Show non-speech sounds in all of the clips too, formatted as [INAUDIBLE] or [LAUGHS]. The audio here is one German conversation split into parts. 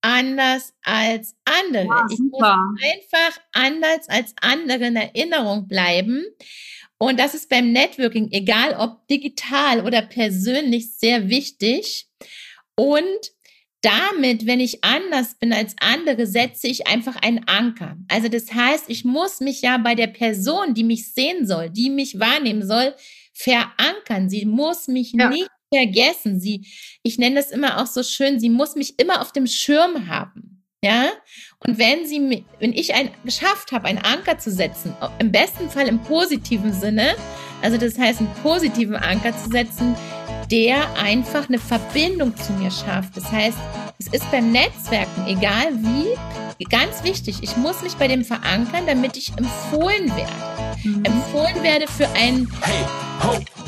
Anders als andere. Ja, ich muss einfach anders als andere in Erinnerung bleiben. Und das ist beim Networking, egal ob digital oder persönlich, sehr wichtig. Und damit, wenn ich anders bin als andere, setze ich einfach einen Anker. Also das heißt, ich muss mich ja bei der Person, die mich sehen soll, die mich wahrnehmen soll, verankern. Sie muss mich ja. nicht vergessen. Sie, ich nenne das immer auch so schön, sie muss mich immer auf dem Schirm haben. Ja? Und wenn sie, wenn ich ein, geschafft habe, einen Anker zu setzen, im besten Fall im positiven Sinne, also das heißt, einen positiven Anker zu setzen, der einfach eine Verbindung zu mir schafft. Das heißt, es ist beim Netzwerken, egal wie, ganz wichtig, ich muss mich bei dem verankern, damit ich empfohlen werde. Mhm. Empfohlen werde für ein Hey, ho,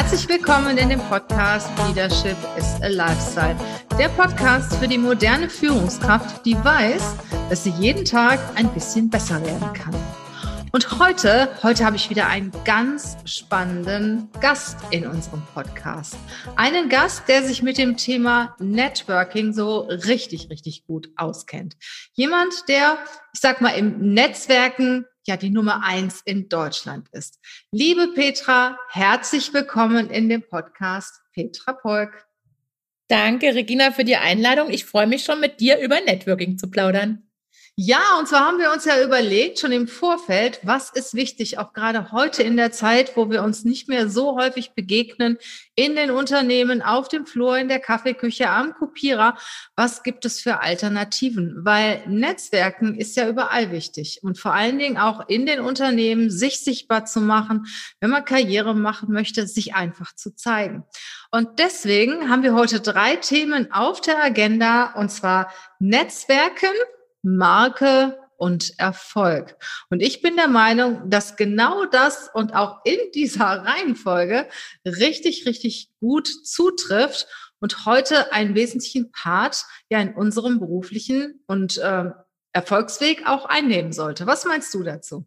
Herzlich willkommen in dem Podcast Leadership is a Lifestyle. Der Podcast für die moderne Führungskraft, die weiß, dass sie jeden Tag ein bisschen besser werden kann. Und heute, heute habe ich wieder einen ganz spannenden Gast in unserem Podcast. Einen Gast, der sich mit dem Thema Networking so richtig, richtig gut auskennt. Jemand, der, ich sag mal, im Netzwerken ja die Nummer eins in Deutschland ist. Liebe Petra, herzlich willkommen in dem Podcast Petra Polk. Danke, Regina, für die Einladung. Ich freue mich schon, mit dir über Networking zu plaudern. Ja, und zwar haben wir uns ja überlegt, schon im Vorfeld, was ist wichtig, auch gerade heute in der Zeit, wo wir uns nicht mehr so häufig begegnen, in den Unternehmen, auf dem Flur, in der Kaffeeküche, am Kopierer, was gibt es für Alternativen? Weil Netzwerken ist ja überall wichtig und vor allen Dingen auch in den Unternehmen, sich sichtbar zu machen, wenn man Karriere machen möchte, sich einfach zu zeigen. Und deswegen haben wir heute drei Themen auf der Agenda, und zwar Netzwerken, Marke und Erfolg. Und ich bin der Meinung, dass genau das und auch in dieser [LAUGHS] Reihenfolge richtig, richtig gut zutrifft und heute einen wesentlichen Part ja in unserem beruflichen und äh, Erfolgsweg auch einnehmen sollte. Was meinst du dazu?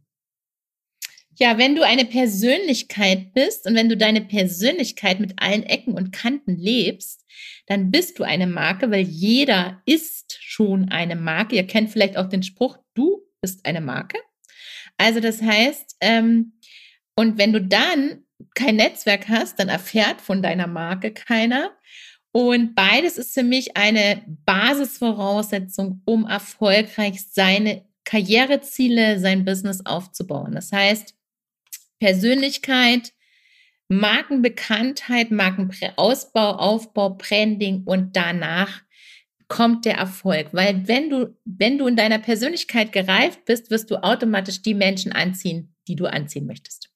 Ja, wenn du eine Persönlichkeit bist und wenn du deine Persönlichkeit mit allen Ecken und Kanten lebst, dann bist du eine Marke, weil jeder ist schon eine Marke. Ihr kennt vielleicht auch den Spruch, du bist eine Marke. Also das heißt, ähm, und wenn du dann kein Netzwerk hast, dann erfährt von deiner Marke keiner. Und beides ist für mich eine Basisvoraussetzung, um erfolgreich seine Karriereziele, sein Business aufzubauen. Das heißt, Persönlichkeit, Markenbekanntheit, Markenausbau, Aufbau, Branding und danach kommt der Erfolg. Weil wenn du, wenn du in deiner Persönlichkeit gereift bist, wirst du automatisch die Menschen anziehen, die du anziehen möchtest.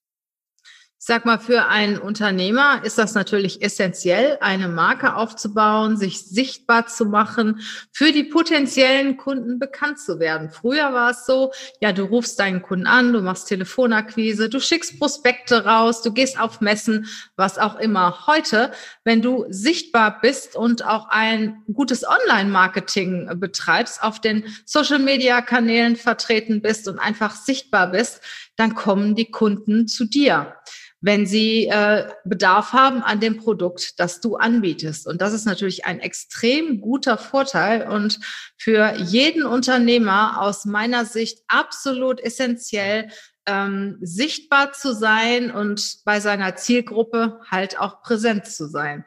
Sag mal, für einen Unternehmer ist das natürlich essentiell, eine Marke aufzubauen, sich sichtbar zu machen, für die potenziellen Kunden bekannt zu werden. Früher war es so, ja, du rufst deinen Kunden an, du machst Telefonakquise, du schickst Prospekte raus, du gehst auf Messen, was auch immer. Heute, wenn du sichtbar bist und auch ein gutes Online-Marketing betreibst, auf den Social-Media-Kanälen vertreten bist und einfach sichtbar bist, dann kommen die Kunden zu dir wenn sie äh, Bedarf haben an dem Produkt, das du anbietest. Und das ist natürlich ein extrem guter Vorteil und für jeden Unternehmer aus meiner Sicht absolut essentiell, ähm, sichtbar zu sein und bei seiner Zielgruppe halt auch präsent zu sein.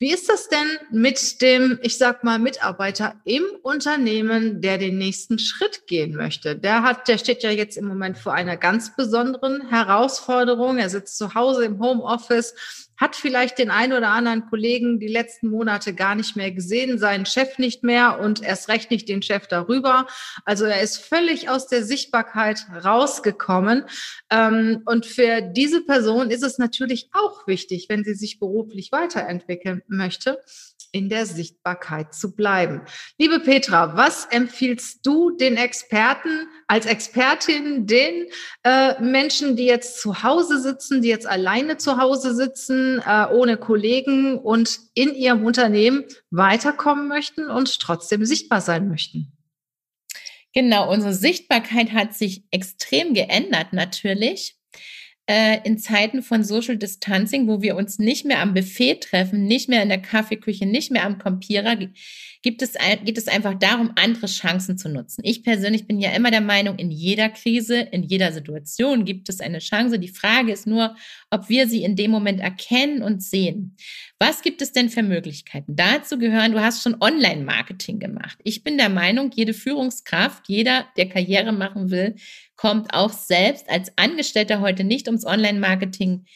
Wie ist das denn mit dem, ich sag mal, Mitarbeiter im Unternehmen, der den nächsten Schritt gehen möchte? Der hat, der steht ja jetzt im Moment vor einer ganz besonderen Herausforderung. Er sitzt zu Hause im Homeoffice, hat vielleicht den einen oder anderen Kollegen die letzten Monate gar nicht mehr gesehen, seinen Chef nicht mehr und erst recht nicht den Chef darüber. Also er ist völlig aus der Sichtbarkeit rausgekommen. Ähm, und für diese Person ist es natürlich auch wichtig, wenn sie sich beruflich weiterentwickeln möchte, in der Sichtbarkeit zu bleiben. Liebe Petra, was empfiehlst du den Experten als Expertin, den äh, Menschen, die jetzt zu Hause sitzen, die jetzt alleine zu Hause sitzen, äh, ohne Kollegen und in ihrem Unternehmen weiterkommen möchten und trotzdem sichtbar sein möchten? Genau, unsere Sichtbarkeit hat sich extrem geändert natürlich äh, in Zeiten von Social Distancing, wo wir uns nicht mehr am Buffet treffen, nicht mehr in der Kaffeeküche, nicht mehr am Kompierer, gibt es, geht es einfach darum, andere Chancen zu nutzen. Ich persönlich bin ja immer der Meinung, in jeder Krise, in jeder Situation gibt es eine Chance. Die Frage ist nur, ob wir sie in dem Moment erkennen und sehen. Was gibt es denn für Möglichkeiten? Dazu gehören, du hast schon Online-Marketing gemacht. Ich bin der Meinung, jede Führungskraft, jeder, der Karriere machen will, kommt auch selbst als Angestellter heute nicht ums Online-Marketing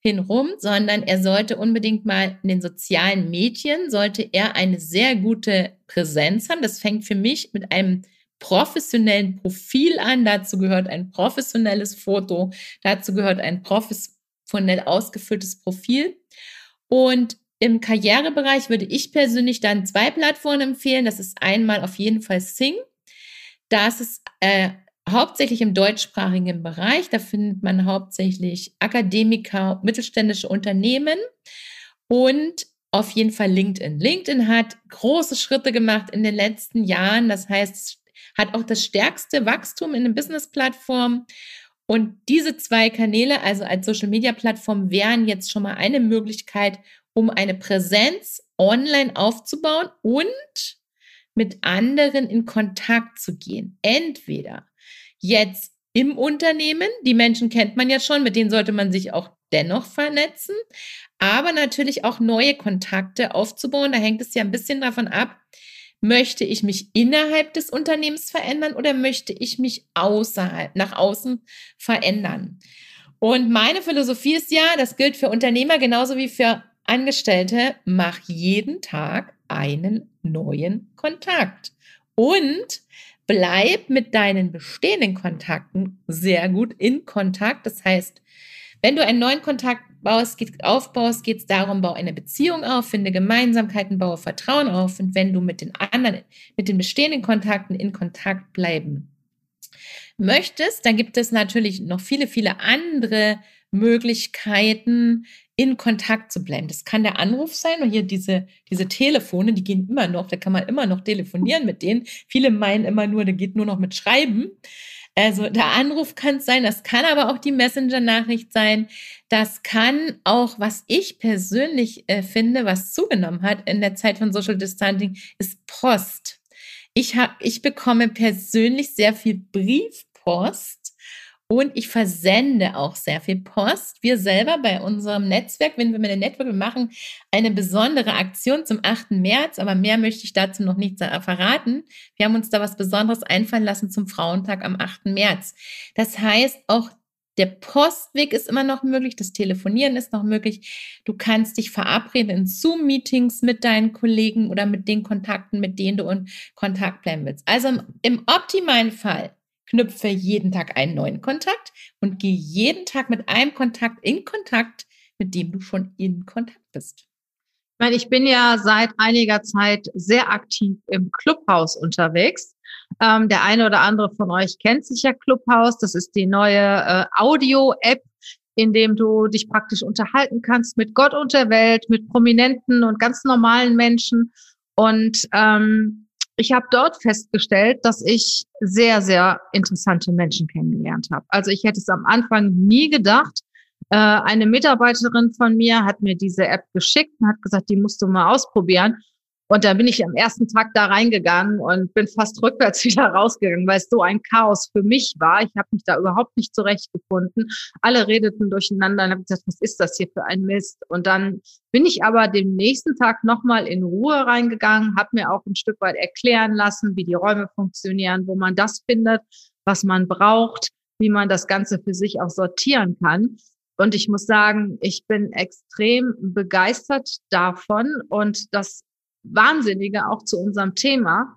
hinrum, sondern er sollte unbedingt mal in den sozialen Medien, sollte er eine sehr gute Präsenz haben. Das fängt für mich mit einem professionellen Profil an. Dazu gehört ein professionelles Foto, dazu gehört ein professionell ausgefülltes Profil. Und im Karrierebereich würde ich persönlich dann zwei Plattformen empfehlen. Das ist einmal auf jeden Fall Sing. Das ist äh, hauptsächlich im deutschsprachigen Bereich. Da findet man hauptsächlich Akademiker, mittelständische Unternehmen und auf jeden Fall LinkedIn. LinkedIn hat große Schritte gemacht in den letzten Jahren. Das heißt, hat auch das stärkste Wachstum in den Business-Plattformen. Und diese zwei Kanäle, also als Social-Media-Plattform, wären jetzt schon mal eine Möglichkeit, um eine Präsenz online aufzubauen und mit anderen in Kontakt zu gehen. Entweder jetzt im Unternehmen. Die Menschen kennt man ja schon, mit denen sollte man sich auch dennoch vernetzen, aber natürlich auch neue Kontakte aufzubauen. Da hängt es ja ein bisschen davon ab, möchte ich mich innerhalb des Unternehmens verändern oder möchte ich mich außerhalb, nach außen verändern? Und meine Philosophie ist ja, das gilt für Unternehmer genauso wie für Angestellte, mach jeden Tag einen neuen Kontakt. Und bleib mit deinen bestehenden Kontakten sehr gut in Kontakt. Das heißt, wenn du einen neuen Kontakt baust, geht, aufbaust, geht es darum, bau eine Beziehung auf, finde Gemeinsamkeiten, baue Vertrauen auf. Und wenn du mit den anderen, mit den bestehenden Kontakten in Kontakt bleiben möchtest, dann gibt es natürlich noch viele, viele andere Möglichkeiten, in Kontakt zu bleiben. Das kann der Anruf sein und hier diese, diese Telefone, die gehen immer noch, da kann man immer noch telefonieren mit denen. Viele meinen immer nur, da geht nur noch mit Schreiben. Also der Anruf kann es sein, das kann aber auch die Messenger-Nachricht sein. Das kann auch, was ich persönlich äh, finde, was zugenommen hat in der Zeit von Social Distancing, ist Post. Ich, hab, ich bekomme persönlich sehr viel Briefpost und ich versende auch sehr viel Post. Wir selber bei unserem Netzwerk, wenn wir mit dem Netzwerk machen, eine besondere Aktion zum 8. März, aber mehr möchte ich dazu noch nicht verraten. Wir haben uns da was Besonderes einfallen lassen zum Frauentag am 8. März. Das heißt, auch der Postweg ist immer noch möglich, das Telefonieren ist noch möglich. Du kannst dich verabreden in Zoom-Meetings mit deinen Kollegen oder mit den Kontakten, mit denen du in Kontakt bleiben willst. Also im optimalen Fall knüpfe jeden Tag einen neuen Kontakt und gehe jeden Tag mit einem Kontakt in Kontakt, mit dem du schon in Kontakt bist. Ich meine, ich bin ja seit einiger Zeit sehr aktiv im Clubhaus unterwegs. Ähm, der eine oder andere von euch kennt sicher Clubhaus. Das ist die neue äh, Audio-App, in dem du dich praktisch unterhalten kannst mit Gott und der Welt, mit Prominenten und ganz normalen Menschen. Und ähm, ich habe dort festgestellt, dass ich sehr, sehr interessante Menschen kennengelernt habe. Also ich hätte es am Anfang nie gedacht. Äh, eine Mitarbeiterin von mir hat mir diese App geschickt und hat gesagt, die musst du mal ausprobieren. Und da bin ich am ersten Tag da reingegangen und bin fast rückwärts [LAUGHS] wieder rausgegangen, weil es so ein Chaos für mich war. Ich habe mich da überhaupt nicht zurechtgefunden. Alle redeten durcheinander und habe gesagt, was ist das hier für ein Mist? Und dann bin ich aber den nächsten Tag nochmal in Ruhe reingegangen, habe mir auch ein Stück weit erklären lassen, wie die Räume funktionieren, wo man das findet, was man braucht, wie man das Ganze für sich auch sortieren kann. Und ich muss sagen, ich bin extrem begeistert davon und das Wahnsinnige auch zu unserem Thema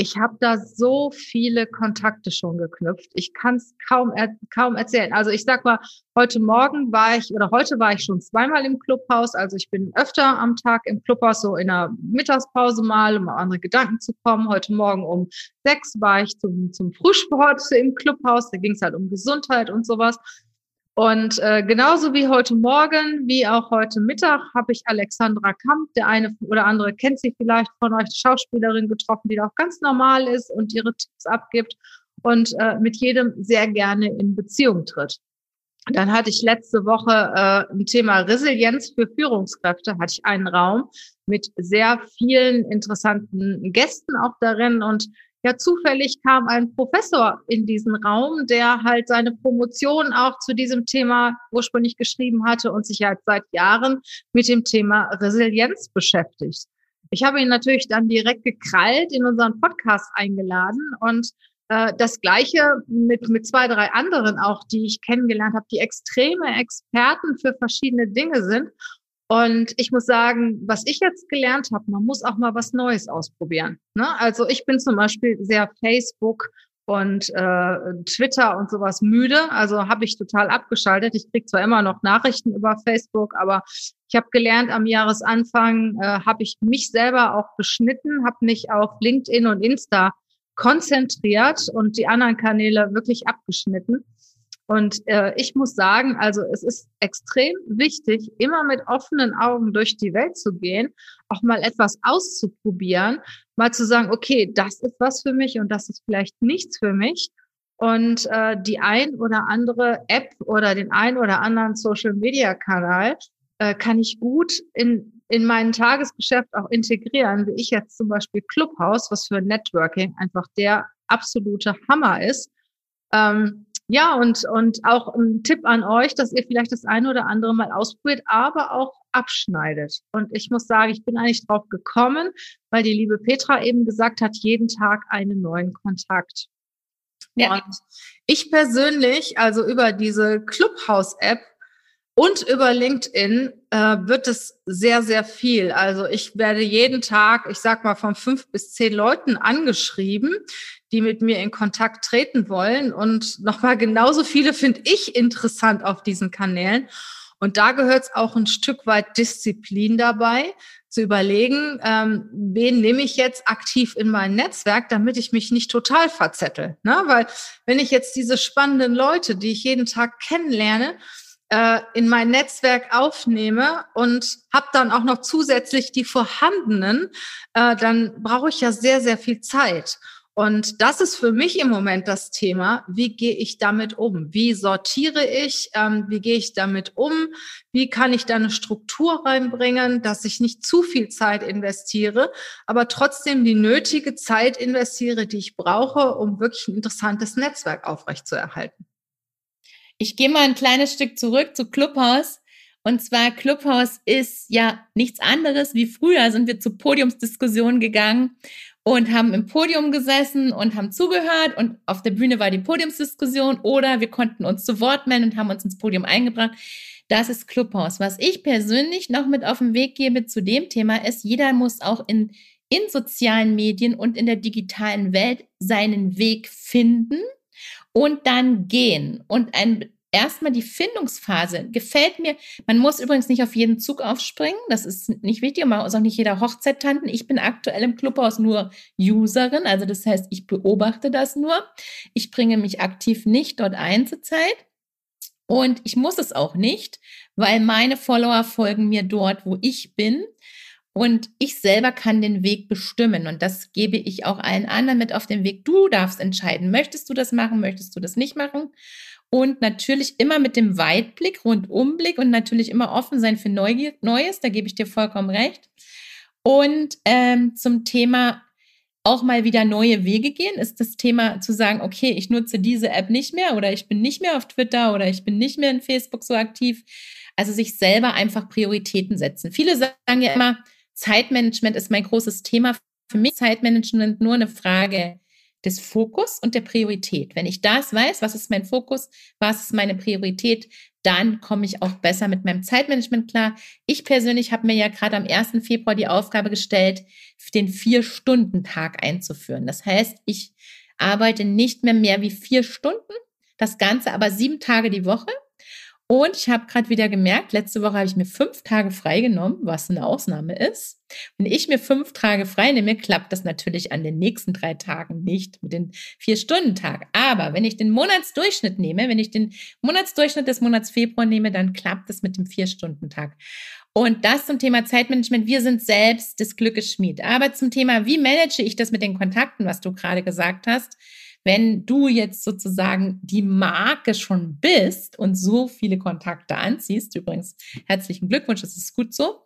ich habe da so viele Kontakte schon geknüpft. Ich kann es kaum, er, kaum erzählen. Also ich sag mal, heute Morgen war ich oder heute war ich schon zweimal im Clubhaus. Also ich bin öfter am Tag im Clubhaus, so in der Mittagspause mal, um andere Gedanken zu kommen. Heute Morgen um sechs war ich zum, zum Frühsport im Clubhaus. Da ging es halt um Gesundheit und sowas. Und äh, genauso wie heute Morgen, wie auch heute Mittag, habe ich Alexandra Kamp, der eine oder andere kennt sie vielleicht von euch, Schauspielerin getroffen, die da auch ganz normal ist und ihre Tipps abgibt und äh, mit jedem sehr gerne in Beziehung tritt. Dann hatte ich letzte Woche äh, ein Thema Resilienz für Führungskräfte, hatte ich einen Raum mit sehr vielen interessanten Gästen auch darin und ja, zufällig kam ein Professor in diesen Raum, der halt seine Promotion auch zu diesem Thema ursprünglich geschrieben hatte und sich halt seit Jahren mit dem Thema Resilienz beschäftigt. Ich habe ihn natürlich dann direkt gekrallt in unseren Podcast eingeladen und äh, das gleiche mit, mit zwei, drei anderen auch, die ich kennengelernt habe, die extreme Experten für verschiedene Dinge sind. Und ich muss sagen, was ich jetzt gelernt habe, man muss auch mal was Neues ausprobieren. Ne? Also ich bin zum Beispiel sehr Facebook und äh, Twitter und sowas müde. Also habe ich total abgeschaltet. Ich krieg zwar immer noch Nachrichten über Facebook, aber ich habe gelernt, am Jahresanfang äh, habe ich mich selber auch beschnitten, habe mich auf LinkedIn und Insta konzentriert und die anderen Kanäle wirklich abgeschnitten. Und äh, ich muss sagen, also es ist extrem wichtig, immer mit offenen Augen durch die Welt zu gehen, auch mal etwas auszuprobieren, mal zu sagen, okay, das ist was für mich und das ist vielleicht nichts für mich. Und äh, die ein oder andere App oder den ein oder anderen Social-Media-Kanal äh, kann ich gut in, in mein Tagesgeschäft auch integrieren, wie ich jetzt zum Beispiel Clubhouse, was für Networking einfach der absolute Hammer ist. Ähm, ja, und, und auch ein Tipp an euch, dass ihr vielleicht das eine oder andere mal ausprobiert, aber auch abschneidet. Und ich muss sagen, ich bin eigentlich drauf gekommen, weil die liebe Petra eben gesagt hat, jeden Tag einen neuen Kontakt. Ja. Und ich persönlich, also über diese Clubhouse-App, und über LinkedIn äh, wird es sehr, sehr viel. Also ich werde jeden Tag, ich sag mal, von fünf bis zehn Leuten angeschrieben, die mit mir in Kontakt treten wollen. Und nochmal genauso viele finde ich interessant auf diesen Kanälen. Und da gehört es auch ein Stück weit Disziplin dabei, zu überlegen, ähm, wen nehme ich jetzt aktiv in mein Netzwerk, damit ich mich nicht total verzettel. Ne? Weil wenn ich jetzt diese spannenden Leute, die ich jeden Tag kennenlerne, äh, in mein Netzwerk aufnehme und habe dann auch noch zusätzlich die vorhandenen, äh, dann brauche ich ja sehr, sehr viel Zeit. Und das ist für mich im Moment das Thema. Wie gehe ich damit um? Wie sortiere ich? Ähm, wie gehe ich damit um? Wie kann ich da eine Struktur reinbringen, dass ich nicht zu viel Zeit investiere, aber trotzdem die nötige Zeit investiere, die ich brauche, um wirklich ein interessantes Netzwerk aufrechtzuerhalten? Ich gehe mal ein kleines Stück zurück zu Clubhouse. Und zwar Clubhouse ist ja nichts anderes wie früher sind wir zu Podiumsdiskussionen gegangen und haben im Podium gesessen und haben zugehört und auf der Bühne war die Podiumsdiskussion oder wir konnten uns zu Wort melden und haben uns ins Podium eingebracht. Das ist Clubhouse. Was ich persönlich noch mit auf den Weg gebe zu dem Thema ist, jeder muss auch in, in sozialen Medien und in der digitalen Welt seinen Weg finden und dann gehen. Und ein erstmal die Findungsphase gefällt mir. Man muss übrigens nicht auf jeden Zug aufspringen. Das ist nicht wichtig. Man muss auch nicht jeder Hochzeit tanten. Ich bin aktuell im Clubhaus nur Userin. Also das heißt, ich beobachte das nur. Ich bringe mich aktiv nicht dort ein zurzeit. Und ich muss es auch nicht, weil meine Follower folgen mir dort, wo ich bin. Und ich selber kann den Weg bestimmen. Und das gebe ich auch allen anderen mit auf den Weg. Du darfst entscheiden, möchtest du das machen, möchtest du das nicht machen. Und natürlich immer mit dem Weitblick, Rundumblick und natürlich immer offen sein für Neues. Da gebe ich dir vollkommen recht. Und ähm, zum Thema auch mal wieder neue Wege gehen, ist das Thema zu sagen, okay, ich nutze diese App nicht mehr oder ich bin nicht mehr auf Twitter oder ich bin nicht mehr in Facebook so aktiv. Also sich selber einfach Prioritäten setzen. Viele sagen ja immer, Zeitmanagement ist mein großes Thema. Für mich Zeitmanagement nur eine Frage des Fokus und der Priorität. Wenn ich das weiß, was ist mein Fokus, was ist meine Priorität, dann komme ich auch besser mit meinem Zeitmanagement klar. Ich persönlich habe mir ja gerade am 1. Februar die Aufgabe gestellt, den Vier-Stunden-Tag einzuführen. Das heißt, ich arbeite nicht mehr mehr wie vier Stunden, das Ganze aber sieben Tage die Woche. Und ich habe gerade wieder gemerkt, letzte Woche habe ich mir fünf Tage freigenommen, was eine Ausnahme ist. Wenn ich mir fünf Tage frei nehme, klappt das natürlich an den nächsten drei Tagen nicht mit den Vier-Stunden-Tag. Aber wenn ich den Monatsdurchschnitt nehme, wenn ich den Monatsdurchschnitt des Monats Februar nehme, dann klappt es mit dem Vier-Stunden-Tag. Und das zum Thema Zeitmanagement. Wir sind selbst des Glückes Schmied. Aber zum Thema, wie manage ich das mit den Kontakten, was du gerade gesagt hast, wenn du jetzt sozusagen die Marke schon bist und so viele Kontakte anziehst, übrigens herzlichen Glückwunsch, das ist gut so,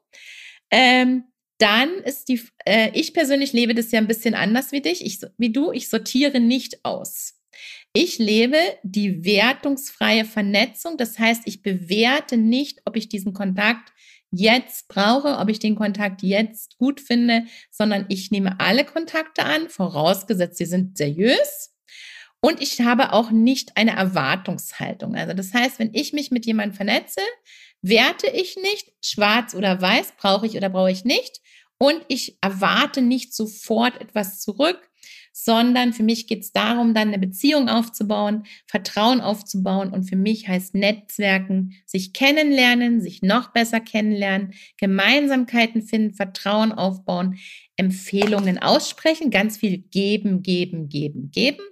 ähm, dann ist die, äh, ich persönlich lebe das ja ein bisschen anders wie dich, ich, wie du, ich sortiere nicht aus. Ich lebe die wertungsfreie Vernetzung, das heißt, ich bewerte nicht, ob ich diesen Kontakt jetzt brauche, ob ich den Kontakt jetzt gut finde, sondern ich nehme alle Kontakte an, vorausgesetzt, sie sind seriös und ich habe auch nicht eine Erwartungshaltung. Also das heißt, wenn ich mich mit jemandem vernetze, werte ich nicht, schwarz oder weiß, brauche ich oder brauche ich nicht. Und ich erwarte nicht sofort etwas zurück, sondern für mich geht es darum, dann eine Beziehung aufzubauen, Vertrauen aufzubauen. Und für mich heißt Netzwerken, sich kennenlernen, sich noch besser kennenlernen, Gemeinsamkeiten finden, Vertrauen aufbauen, Empfehlungen aussprechen, ganz viel geben, geben, geben, geben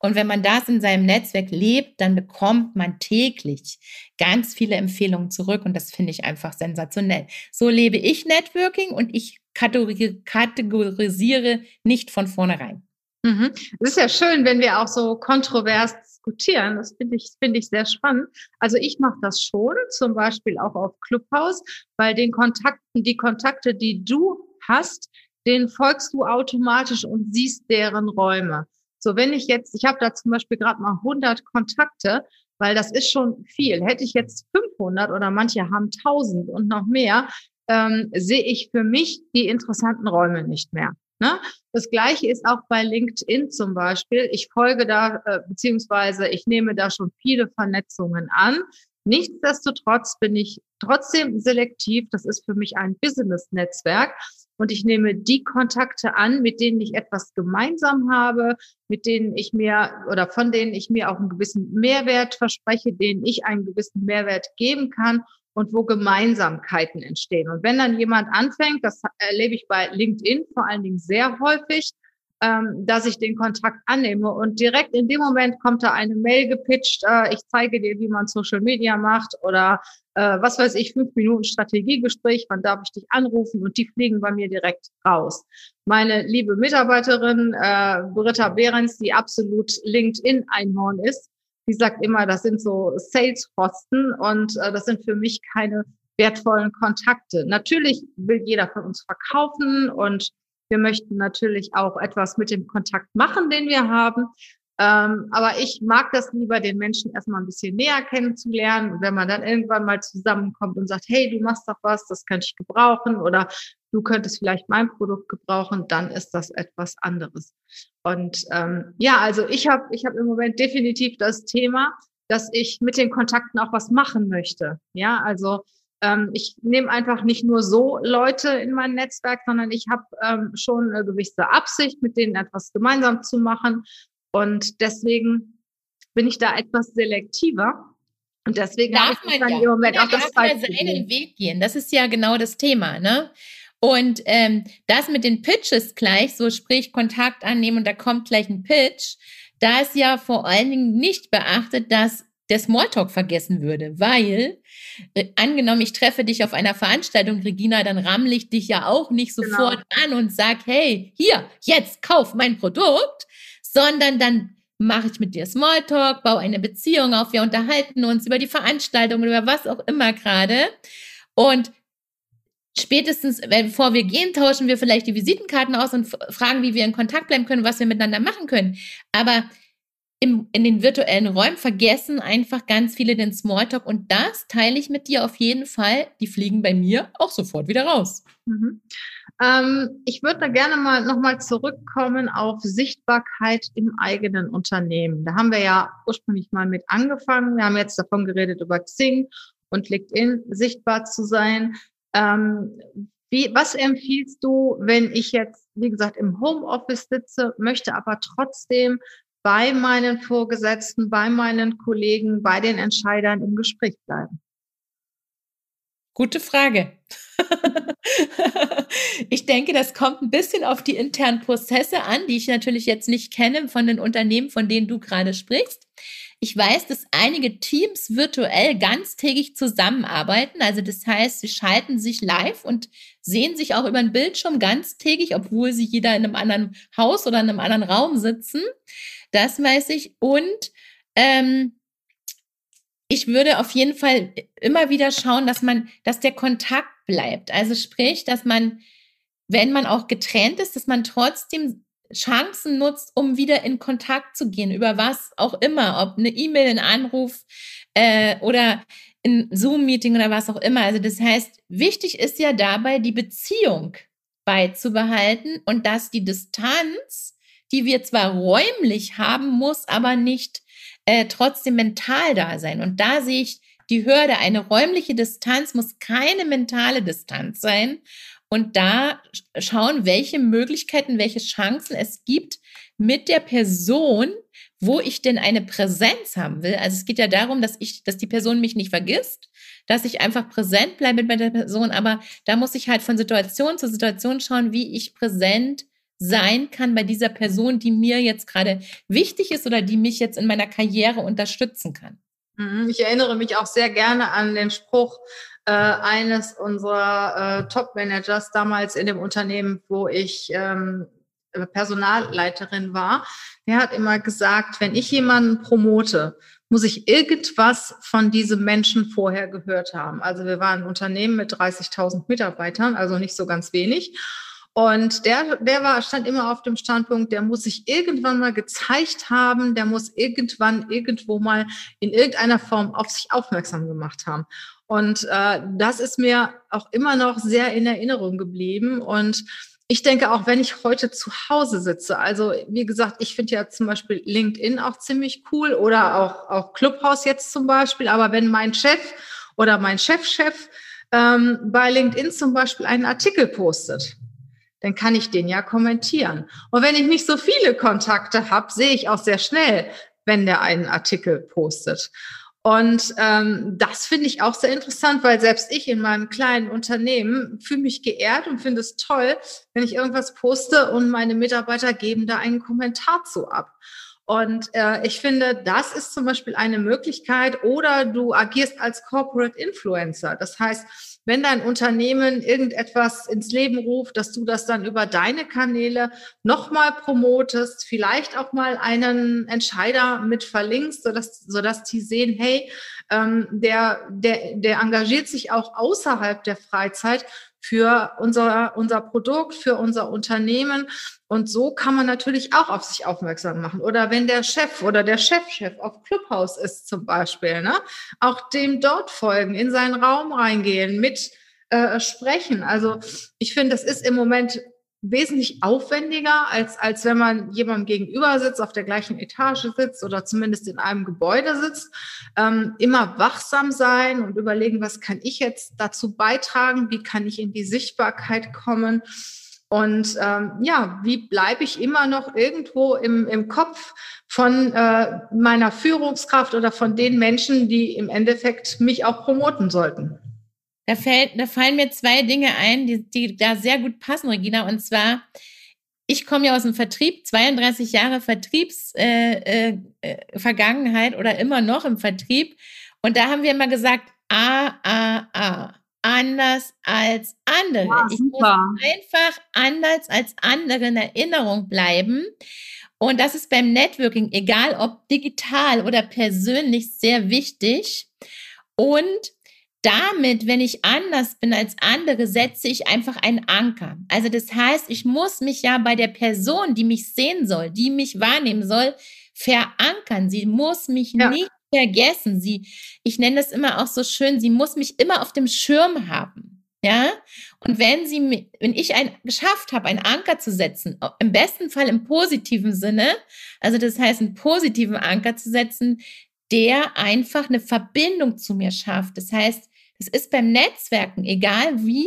und wenn man das in seinem Netzwerk lebt, dann bekommt man täglich ganz viele Empfehlungen zurück und das finde ich einfach sensationell. So lebe ich Networking und ich kategorisiere nicht von vornherein. Mhm. Es ist ja schön, wenn wir auch so kontrovers diskutieren. Das finde ich, finde ich sehr spannend. Also ich mache das schon, zum Beispiel auch auf Clubhouse, weil den Kontakten, die Kontakte, die du hast, den folgst du automatisch und siehst deren Räume. So, wenn ich jetzt, ich habe da zum Beispiel gerade mal 100 Kontakte, weil das ist schon viel. Hätte ich jetzt 500 oder manche haben 1000 und noch mehr, ähm, sehe ich für mich die interessanten Räume nicht mehr. Ne? Das gleiche ist auch bei LinkedIn zum Beispiel. Ich folge da, äh, beziehungsweise ich nehme da schon viele Vernetzungen an. Nichtsdestotrotz bin ich trotzdem selektiv. Das ist für mich ein Business-Netzwerk und ich nehme die Kontakte an, mit denen ich etwas gemeinsam habe, mit denen ich mir oder von denen ich mir auch einen gewissen Mehrwert verspreche, denen ich einen gewissen Mehrwert geben kann und wo Gemeinsamkeiten entstehen. Und wenn dann jemand anfängt, das erlebe ich bei LinkedIn vor allen Dingen sehr häufig, ähm, dass ich den Kontakt annehme. Und direkt in dem Moment kommt da eine Mail gepitcht, äh, ich zeige dir, wie man Social Media macht oder äh, was weiß ich, fünf Minuten Strategiegespräch, wann darf ich dich anrufen und die fliegen bei mir direkt raus. Meine liebe Mitarbeiterin äh, Britta Behrens, die absolut LinkedIn-Einhorn ist, die sagt immer, das sind so Sales-Posten und äh, das sind für mich keine wertvollen Kontakte. Natürlich will jeder von uns verkaufen und wir möchten natürlich auch etwas mit dem Kontakt machen, den wir haben. Ähm, aber ich mag das lieber, den Menschen erstmal ein bisschen näher kennenzulernen. Und wenn man dann irgendwann mal zusammenkommt und sagt, hey, du machst doch was, das könnte ich gebrauchen oder du könntest vielleicht mein Produkt gebrauchen, dann ist das etwas anderes. Und ähm, ja, also ich habe ich hab im Moment definitiv das Thema, dass ich mit den Kontakten auch was machen möchte. Ja, also ähm, ich nehme einfach nicht nur so Leute in mein Netzwerk, sondern ich habe ähm, schon eine gewisse Absicht, mit denen etwas gemeinsam zu machen. Und deswegen bin ich da etwas selektiver. Und deswegen darf man dann ja. im Moment ja, auch das darf seinen Weg gehen. Das ist ja genau das Thema, ne? Und ähm, das mit den Pitches gleich, so sprich Kontakt annehmen und da kommt gleich ein Pitch, da ist ja vor allen Dingen nicht beachtet, dass der Smalltalk vergessen würde, weil äh, angenommen, ich treffe dich auf einer Veranstaltung, Regina, dann rammle ich dich ja auch nicht genau. sofort genau. an und sag, hey, hier, jetzt kauf mein Produkt, sondern dann mache ich mit dir Smalltalk, baue eine Beziehung auf, wir unterhalten uns über die Veranstaltung, über was auch immer gerade. Und spätestens, bevor wir gehen, tauschen wir vielleicht die Visitenkarten aus und fragen, wie wir in Kontakt bleiben können, was wir miteinander machen können. Aber im, in den virtuellen Räumen vergessen einfach ganz viele den Smalltalk und das teile ich mit dir auf jeden Fall. Die fliegen bei mir auch sofort wieder raus. Mhm. Ähm, ich würde da gerne mal nochmal zurückkommen auf Sichtbarkeit im eigenen Unternehmen. Da haben wir ja ursprünglich mal mit angefangen. Wir haben jetzt davon geredet, über Xing und LinkedIn sichtbar zu sein. Ähm, wie, was empfiehlst du, wenn ich jetzt, wie gesagt, im Homeoffice sitze, möchte aber trotzdem bei meinen Vorgesetzten, bei meinen Kollegen, bei den Entscheidern im Gespräch bleiben? Gute Frage. [LAUGHS] ich denke, das kommt ein bisschen auf die internen Prozesse an, die ich natürlich jetzt nicht kenne von den Unternehmen, von denen du gerade sprichst. Ich weiß, dass einige Teams virtuell ganztägig zusammenarbeiten. Also das heißt, sie schalten sich live und sehen sich auch über den Bildschirm ganztägig, obwohl sie jeder in einem anderen Haus oder in einem anderen Raum sitzen. Das weiß ich. Und ähm, ich würde auf jeden Fall immer wieder schauen, dass man, dass der Kontakt bleibt. Also sprich, dass man, wenn man auch getrennt ist, dass man trotzdem Chancen nutzt, um wieder in Kontakt zu gehen, über was auch immer, ob eine E-Mail, ein Anruf äh, oder ein Zoom-Meeting oder was auch immer. Also das heißt, wichtig ist ja dabei, die Beziehung beizubehalten und dass die Distanz, die wir zwar räumlich haben, muss aber nicht äh, trotzdem mental da sein. Und da sehe ich die Hürde. Eine räumliche Distanz muss keine mentale Distanz sein und da schauen, welche Möglichkeiten, welche Chancen es gibt mit der Person, wo ich denn eine Präsenz haben will. Also es geht ja darum, dass ich, dass die Person mich nicht vergisst, dass ich einfach präsent bleibe mit der Person, aber da muss ich halt von Situation zu Situation schauen, wie ich präsent sein kann bei dieser Person, die mir jetzt gerade wichtig ist oder die mich jetzt in meiner Karriere unterstützen kann. Mhm. Ich erinnere mich auch sehr gerne an den Spruch, äh, eines unserer äh, Top-Managers damals in dem Unternehmen, wo ich ähm, Personalleiterin war. Der hat immer gesagt, wenn ich jemanden promote, muss ich irgendwas von diesem Menschen vorher gehört haben. Also wir waren ein Unternehmen mit 30.000 Mitarbeitern, also nicht so ganz wenig. Und der, der war, stand immer auf dem Standpunkt, der muss sich irgendwann mal gezeigt haben, der muss irgendwann irgendwo mal in irgendeiner Form auf sich aufmerksam gemacht haben. Und äh, das ist mir auch immer noch sehr in Erinnerung geblieben. Und ich denke auch, wenn ich heute zu Hause sitze, also wie gesagt, ich finde ja zum Beispiel LinkedIn auch ziemlich cool oder auch, auch Clubhouse jetzt zum Beispiel. Aber wenn mein Chef oder mein Chefchef ähm, bei LinkedIn zum Beispiel einen Artikel postet, dann kann ich den ja kommentieren. Und wenn ich nicht so viele Kontakte habe, sehe ich auch sehr schnell, wenn der einen Artikel postet. Und ähm, das finde ich auch sehr interessant, weil selbst ich in meinem kleinen Unternehmen fühle mich geehrt und finde es toll, wenn ich irgendwas poste und meine Mitarbeiter geben da einen Kommentar zu ab. Und äh, ich finde, das ist zum Beispiel eine Möglichkeit. Oder du agierst als Corporate Influencer. Das heißt, wenn dein Unternehmen irgendetwas ins Leben ruft, dass du das dann über deine Kanäle nochmal promotest, vielleicht auch mal einen Entscheider mit verlinkst, sodass, sodass die sehen, hey, ähm, der, der, der engagiert sich auch außerhalb der Freizeit für unser, unser Produkt, für unser Unternehmen. Und so kann man natürlich auch auf sich aufmerksam machen. Oder wenn der Chef oder der Chefchef auf Clubhouse ist zum Beispiel, ne, auch dem dort folgen, in seinen Raum reingehen, mit äh, sprechen. Also ich finde, das ist im Moment wesentlich aufwendiger, als, als wenn man jemandem gegenüber sitzt, auf der gleichen Etage sitzt oder zumindest in einem Gebäude sitzt. Ähm, immer wachsam sein und überlegen, was kann ich jetzt dazu beitragen, wie kann ich in die Sichtbarkeit kommen. Und ähm, ja, wie bleibe ich immer noch irgendwo im, im Kopf von äh, meiner Führungskraft oder von den Menschen, die im Endeffekt mich auch promoten sollten? Da, fällt, da fallen mir zwei Dinge ein, die, die da sehr gut passen, Regina. Und zwar, ich komme ja aus dem Vertrieb, 32 Jahre Vertriebsvergangenheit äh, äh, oder immer noch im Vertrieb. Und da haben wir immer gesagt, A, A, A. Anders als andere. Ja, ich muss einfach anders als andere in Erinnerung bleiben. Und das ist beim Networking, egal ob digital oder persönlich, sehr wichtig. Und damit, wenn ich anders bin als andere, setze ich einfach einen Anker. Also das heißt, ich muss mich ja bei der Person, die mich sehen soll, die mich wahrnehmen soll, verankern. Sie muss mich ja. nicht vergessen. Sie, ich nenne das immer auch so schön, sie muss mich immer auf dem Schirm haben. Ja, und wenn sie, wenn ich ein, geschafft habe, einen Anker zu setzen, im besten Fall im positiven Sinne, also das heißt, einen positiven Anker zu setzen, der einfach eine Verbindung zu mir schafft. Das heißt, es ist beim Netzwerken, egal wie,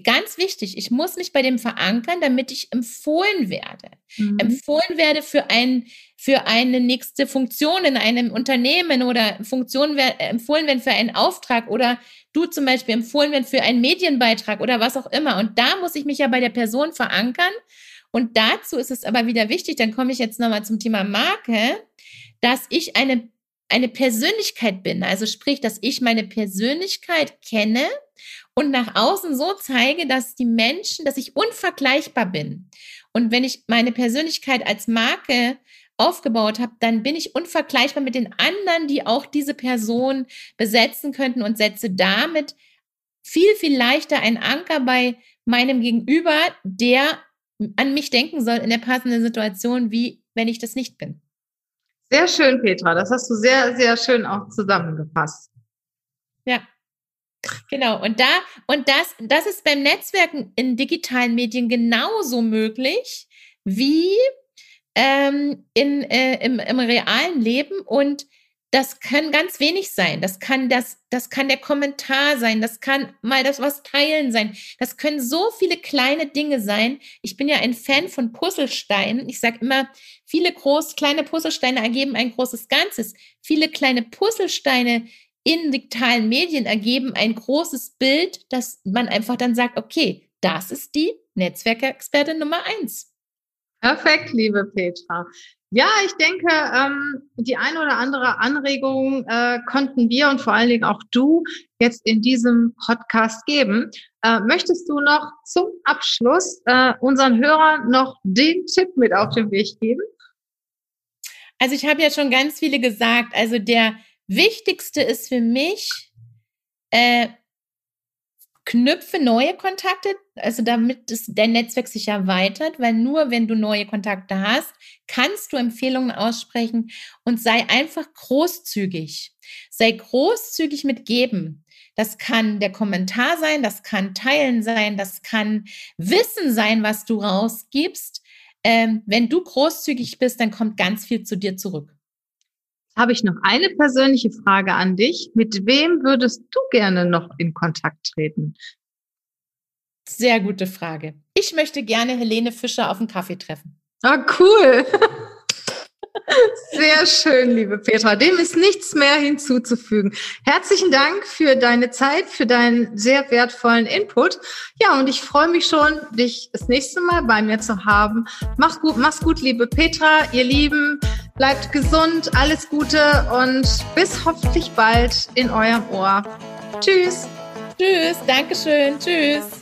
ganz wichtig, ich muss mich bei dem verankern, damit ich empfohlen werde. Mhm. Empfohlen werde für, ein, für eine nächste Funktion in einem Unternehmen oder Funktion empfohlen werden für einen Auftrag oder du zum Beispiel empfohlen werden für einen Medienbeitrag oder was auch immer. Und da muss ich mich ja bei der Person verankern. Und dazu ist es aber wieder wichtig, dann komme ich jetzt nochmal zum Thema Marke, dass ich eine, eine Persönlichkeit bin. Also sprich, dass ich meine Persönlichkeit kenne und nach außen so zeige, dass die Menschen, dass ich unvergleichbar bin. Und wenn ich meine Persönlichkeit als Marke aufgebaut habe, dann bin ich unvergleichbar mit den anderen, die auch diese Person besetzen könnten und setze damit viel, viel leichter einen Anker bei meinem Gegenüber, der an mich denken soll in der passenden Situation, wie wenn ich das nicht bin. Sehr schön, Petra. Das hast du sehr, sehr schön auch zusammengefasst. Ja. Genau, und da, und das, das ist beim Netzwerken in digitalen Medien genauso möglich wie ähm, in, äh, im, im realen Leben. Und das kann ganz wenig sein. Das kann das, das kann der Kommentar sein. Das kann mal das was teilen sein. Das können so viele kleine Dinge sein. Ich bin ja ein Fan von Puzzlesteinen. Ich sage immer, viele groß, kleine Puzzlesteine ergeben ein großes Ganzes. Viele kleine Puzzlesteine in digitalen Medien ergeben ein großes Bild, dass man einfach dann sagt, okay, das ist die Netzwerkexpertin Nummer eins. Perfekt, liebe Petra. Ja, ich denke, ähm, die eine oder andere Anregung äh, konnten wir und vor allen Dingen auch du jetzt in diesem Podcast geben. Äh, möchtest du noch zum Abschluss äh, unseren Hörern noch den Tipp mit auf den Weg geben? Also ich habe ja schon ganz viele gesagt. Also der Wichtigste ist für mich, äh, knüpfe neue Kontakte, also damit es, dein Netzwerk sich erweitert, weil nur wenn du neue Kontakte hast, kannst du Empfehlungen aussprechen und sei einfach großzügig. Sei großzügig mit Geben. Das kann der Kommentar sein, das kann Teilen sein, das kann Wissen sein, was du rausgibst. Ähm, wenn du großzügig bist, dann kommt ganz viel zu dir zurück habe ich noch eine persönliche Frage an dich. Mit wem würdest du gerne noch in Kontakt treten? Sehr gute Frage. Ich möchte gerne Helene Fischer auf einen Kaffee treffen. Ah, cool. Sehr schön, liebe Petra. Dem ist nichts mehr hinzuzufügen. Herzlichen Dank für deine Zeit, für deinen sehr wertvollen Input. Ja, und ich freue mich schon, dich das nächste Mal bei mir zu haben. Mach gut, mach's gut, liebe Petra, ihr Lieben. Bleibt gesund, alles Gute und bis hoffentlich bald in eurem Ohr. Tschüss. Tschüss, Dankeschön, tschüss.